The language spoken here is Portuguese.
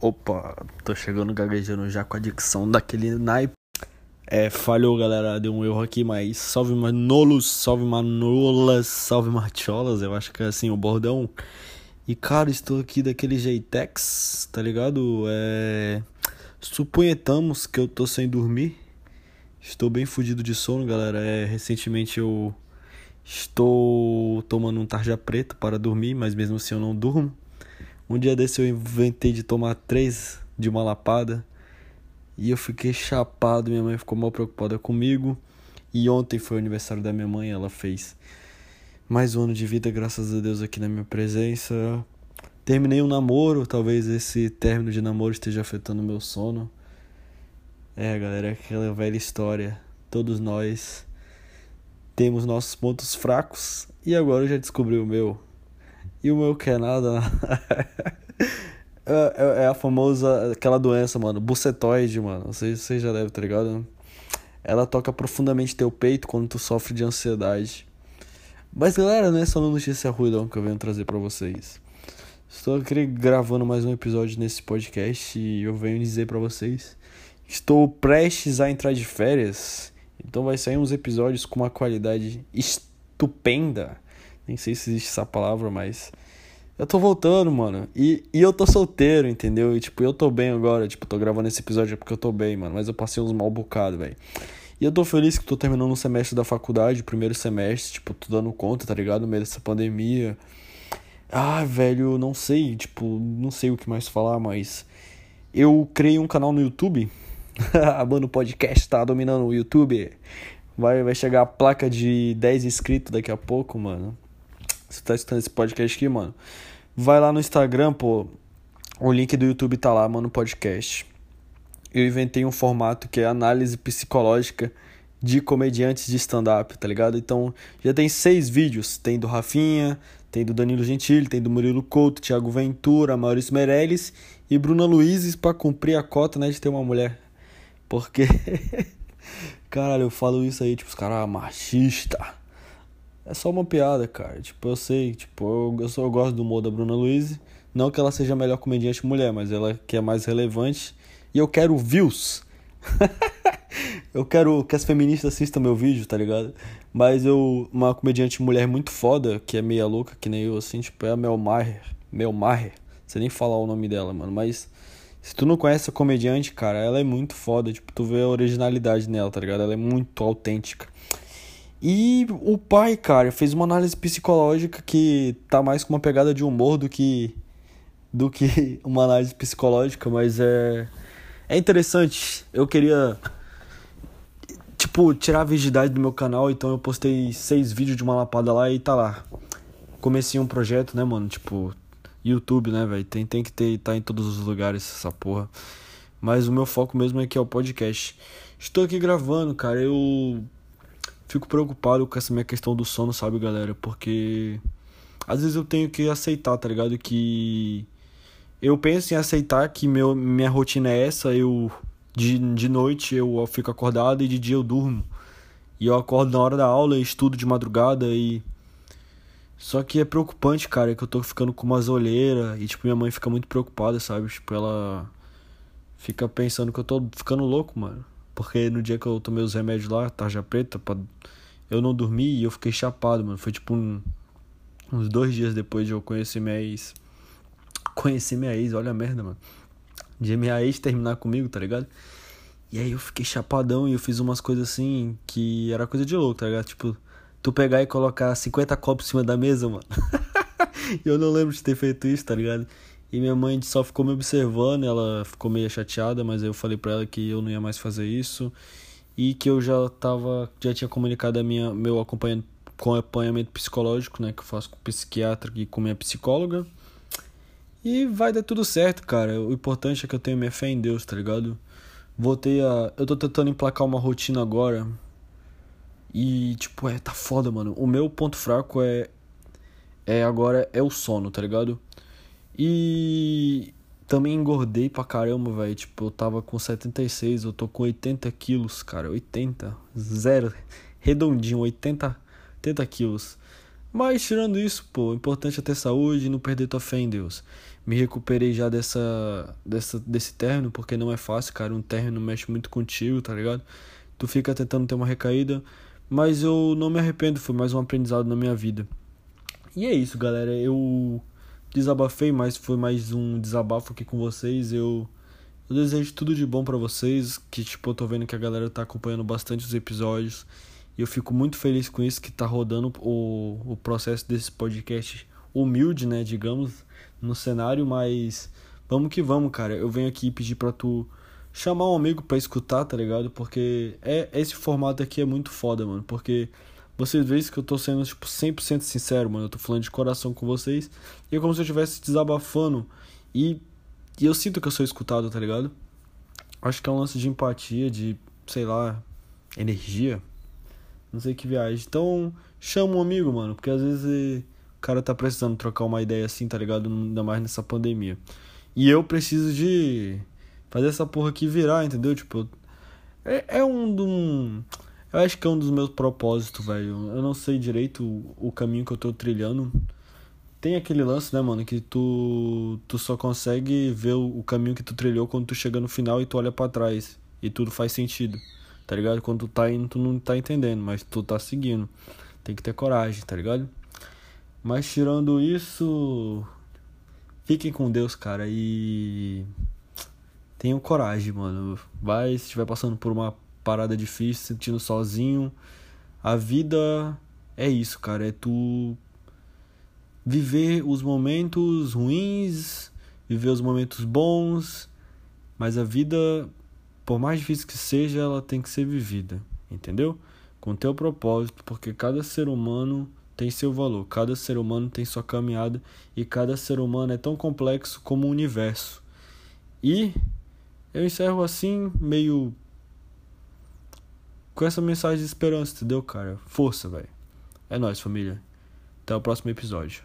Opa, tô chegando gaguejando já com a dicção daquele naipe. É, falhou galera, deu um erro aqui, mas salve Manolos, salve Manolas, salve Marcholas, eu acho que é assim o bordão. E cara, estou aqui daquele jeitex, tá ligado? É. Suponhamos que eu tô sem dormir. Estou bem fudido de sono, galera. É, recentemente eu estou tomando um tarja preta para dormir, mas mesmo assim eu não durmo. Um dia desse eu inventei de tomar três de uma lapada e eu fiquei chapado. Minha mãe ficou mal preocupada comigo. E ontem foi o aniversário da minha mãe, ela fez mais um ano de vida, graças a Deus, aqui na minha presença. Terminei um namoro, talvez esse término de namoro esteja afetando o meu sono. É, galera, é aquela velha história. Todos nós temos nossos pontos fracos e agora eu já descobri o meu. E o meu que é nada. É, é, é, a famosa, aquela doença, mano, bucetoide, mano. Você, você já deve, tá ligado? Ela toca profundamente teu peito quando tu sofre de ansiedade. Mas galera, não é só uma notícia ruim não que eu venho trazer para vocês. Estou aqui gravando mais um episódio nesse podcast e eu venho dizer para vocês estou prestes a entrar de férias. Então vai sair uns episódios com uma qualidade estupenda nem sei se existe essa palavra, mas. Eu tô voltando, mano. E, e eu tô solteiro, entendeu? E, tipo, eu tô bem agora. Tipo, tô gravando esse episódio porque eu tô bem, mano. Mas eu passei uns mal bocado, velho. E eu tô feliz que tô terminando um semestre da faculdade, primeiro semestre. Tipo, tô dando conta, tá ligado? No meio dessa pandemia. Ah, velho, não sei. Tipo, não sei o que mais falar, mas. Eu criei um canal no YouTube. mano, o podcast tá dominando o YouTube. Vai, vai chegar a placa de 10 inscritos daqui a pouco, mano. Você tá escutando esse podcast aqui, mano? Vai lá no Instagram, pô. O link do YouTube tá lá, mano, podcast. Eu inventei um formato que é análise psicológica de comediantes de stand-up, tá ligado? Então, já tem seis vídeos. Tem do Rafinha, tem do Danilo Gentili, tem do Murilo Couto, Thiago Ventura, Maurício Meirelles e Bruna Luizes para cumprir a cota, né, de ter uma mulher. Porque... Caralho, eu falo isso aí, tipo, os caras, machista. É só uma piada, cara. Tipo, eu sei, tipo, eu, eu, só, eu gosto do humor da Bruna Luiz. Não que ela seja a melhor comediante mulher, mas ela que é mais relevante. E eu quero views. eu quero que as feministas assistam meu vídeo, tá ligado? Mas eu, uma comediante mulher muito foda, que é meia louca, que nem eu, assim, tipo, é a Mel Maher. Mel Maher. Você nem falar o nome dela, mano. Mas se tu não conhece a comediante, cara, ela é muito foda. Tipo, tu vê a originalidade nela, tá ligado? Ela é muito autêntica. E o pai, cara, fez uma análise psicológica que tá mais com uma pegada de humor do que do que uma análise psicológica, mas é é interessante. Eu queria tipo tirar a virgindade do meu canal, então eu postei seis vídeos de uma lapada lá e tá lá. Comecei um projeto, né, mano, tipo YouTube, né, velho? Tem tem que ter tá em todos os lugares essa porra. Mas o meu foco mesmo é que é o podcast. Estou aqui gravando, cara. Eu fico preocupado com essa minha questão do sono, sabe, galera? Porque às vezes eu tenho que aceitar, tá ligado? Que eu penso em aceitar que meu, minha rotina é essa, eu de, de noite eu fico acordado e de dia eu durmo. E eu acordo na hora da aula estudo de madrugada e só que é preocupante, cara, que eu tô ficando com umas olheiras e tipo minha mãe fica muito preocupada, sabe? Tipo, ela fica pensando que eu tô ficando louco, mano. Porque no dia que eu tomei os remédios lá, tarja preta, pra... eu não dormi e eu fiquei chapado, mano. Foi tipo um... uns dois dias depois de eu conhecer minha ex. Conheci minha ex, olha a merda, mano. De minha ex terminar comigo, tá ligado? E aí eu fiquei chapadão e eu fiz umas coisas assim que era coisa de louco, tá ligado? Tipo, tu pegar e colocar 50 copos em cima da mesa, mano. eu não lembro de ter feito isso, tá ligado? E minha mãe só ficou me observando, ela ficou meio chateada, mas eu falei para ela que eu não ia mais fazer isso e que eu já tava, já tinha comunicado a minha meu acompanhamento com acompanhamento psicológico, né, que eu faço com psiquiatra e com minha psicóloga. E vai dar tudo certo, cara. O importante é que eu tenho minha fé em Deus, tá ligado? Voltei a. Eu tô tentando emplacar uma rotina agora. E, tipo, é, tá foda, mano. O meu ponto fraco é. É agora é o sono, tá ligado? E também engordei pra caramba, velho. Tipo, eu tava com 76, eu tô com 80 quilos, cara. 80, zero, redondinho, 80, 80 quilos. Mas tirando isso, pô, o importante é ter saúde e não perder tua fé em Deus. me recuperei já dessa, dessa desse término, porque não é fácil, cara. Um término mexe muito contigo, tá ligado? Tu fica tentando ter uma recaída, mas eu não me arrependo, foi mais um aprendizado na minha vida. E é isso, galera. Eu desabafei, mas foi mais um desabafo aqui com vocês. Eu, eu desejo tudo de bom para vocês, que tipo, eu tô vendo que a galera tá acompanhando bastante os episódios. E eu fico muito feliz com isso que tá rodando o, o processo desse podcast humilde, né, digamos, no cenário, mas vamos que vamos, cara. Eu venho aqui pedir pra tu chamar um amigo pra escutar, tá ligado? Porque é esse formato aqui é muito foda, mano, porque vocês veem que eu tô sendo tipo 100% sincero, mano. Eu tô falando de coração com vocês. E é como se eu estivesse desabafando e e eu sinto que eu sou escutado, tá ligado? Acho que é um lance de empatia, de, sei lá, energia. Não sei que viagem. Então, chama um amigo, mano, porque às vezes cara tá precisando trocar uma ideia assim, tá ligado? Ainda mais nessa pandemia. E eu preciso de fazer essa porra aqui virar, entendeu? Tipo, é, é um, um. Eu acho que é um dos meus propósitos, velho. Eu não sei direito o, caminho que eu tô trilhando. Tem aquele lance, né, mano, que tu, tu só consegue ver o, o caminho que tu trilhou quando tu chega no final e tu olha para trás. E tudo faz sentido, tá ligado? Quando tu tá indo, tu não tá entendendo, mas tu tá seguindo. Tem que ter coragem, tá ligado? Mas tirando isso, fiquem com Deus, cara, e tenham coragem, mano. Vai, se estiver passando por uma parada difícil, sentindo sozinho, a vida é isso, cara, é tu viver os momentos ruins, viver os momentos bons, mas a vida, por mais difícil que seja, ela tem que ser vivida, entendeu? Com teu propósito, porque cada ser humano tem seu valor. Cada ser humano tem sua caminhada e cada ser humano é tão complexo como o universo. E eu encerro assim, meio com essa mensagem de esperança, entendeu, cara? Força, velho. É nóis, família. Até o próximo episódio.